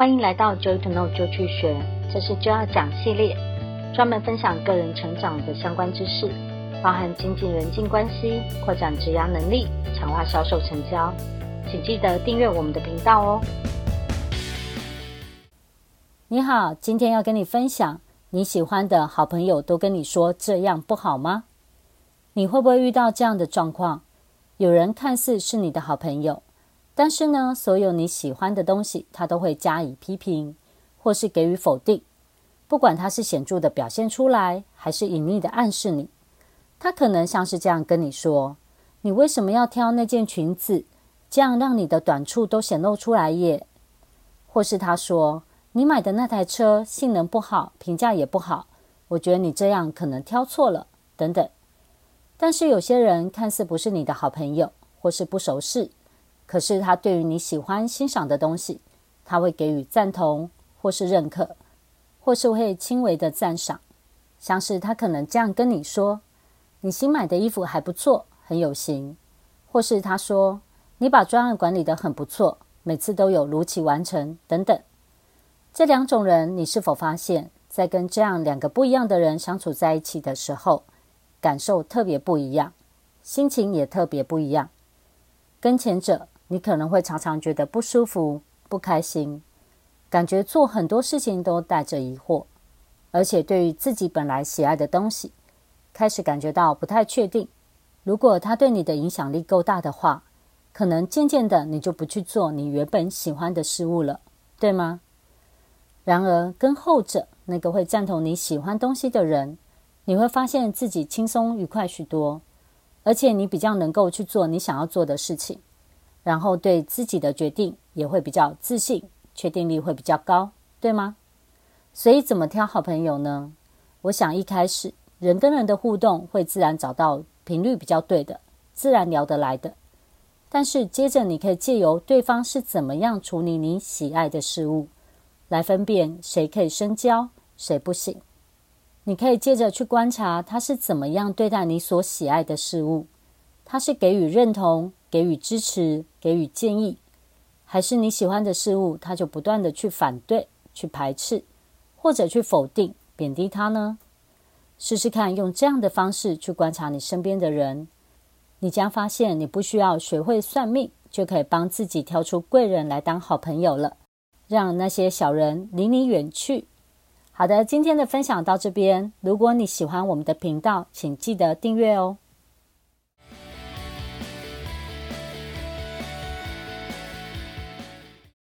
欢迎来到 Joy to Know 就去学，这是就要讲系列，专门分享个人成长的相关知识，包含经济人际关系、扩展职涯能力、强化销售成交。请记得订阅我们的频道哦。你好，今天要跟你分享，你喜欢的好朋友都跟你说这样不好吗？你会不会遇到这样的状况？有人看似是你的好朋友。但是呢，所有你喜欢的东西，他都会加以批评，或是给予否定。不管他是显著的表现出来，还是隐秘的暗示你，他可能像是这样跟你说：“你为什么要挑那件裙子？这样让你的短处都显露出来耶。”或是他说：“你买的那台车性能不好，评价也不好，我觉得你这样可能挑错了。”等等。但是有些人看似不是你的好朋友，或是不熟识。可是他对于你喜欢欣赏的东西，他会给予赞同，或是认可，或是会轻微的赞赏。像是他可能这样跟你说：“你新买的衣服还不错，很有型。”或是他说：“你把专案管理得很不错，每次都有如期完成。”等等。这两种人，你是否发现，在跟这样两个不一样的人相处在一起的时候，感受特别不一样，心情也特别不一样？跟前者。你可能会常常觉得不舒服、不开心，感觉做很多事情都带着疑惑，而且对于自己本来喜爱的东西，开始感觉到不太确定。如果它对你的影响力够大的话，可能渐渐的你就不去做你原本喜欢的事物了，对吗？然而，跟后者那个会赞同你喜欢东西的人，你会发现自己轻松愉快许多，而且你比较能够去做你想要做的事情。然后对自己的决定也会比较自信，确定力会比较高，对吗？所以怎么挑好朋友呢？我想一开始人跟人的互动会自然找到频率比较对的，自然聊得来的。但是接着你可以借由对方是怎么样处理你喜爱的事物，来分辨谁可以深交，谁不行。你可以接着去观察他是怎么样对待你所喜爱的事物，他是给予认同，给予支持，给予建议，还是你喜欢的事物，他就不断的去反对、去排斥，或者去否定、贬低他呢？试试看用这样的方式去观察你身边的人，你将发现你不需要学会算命，就可以帮自己挑出贵人来当好朋友了，让那些小人离你远去。好的，今天的分享到这边。如果你喜欢我们的频道，请记得订阅哦。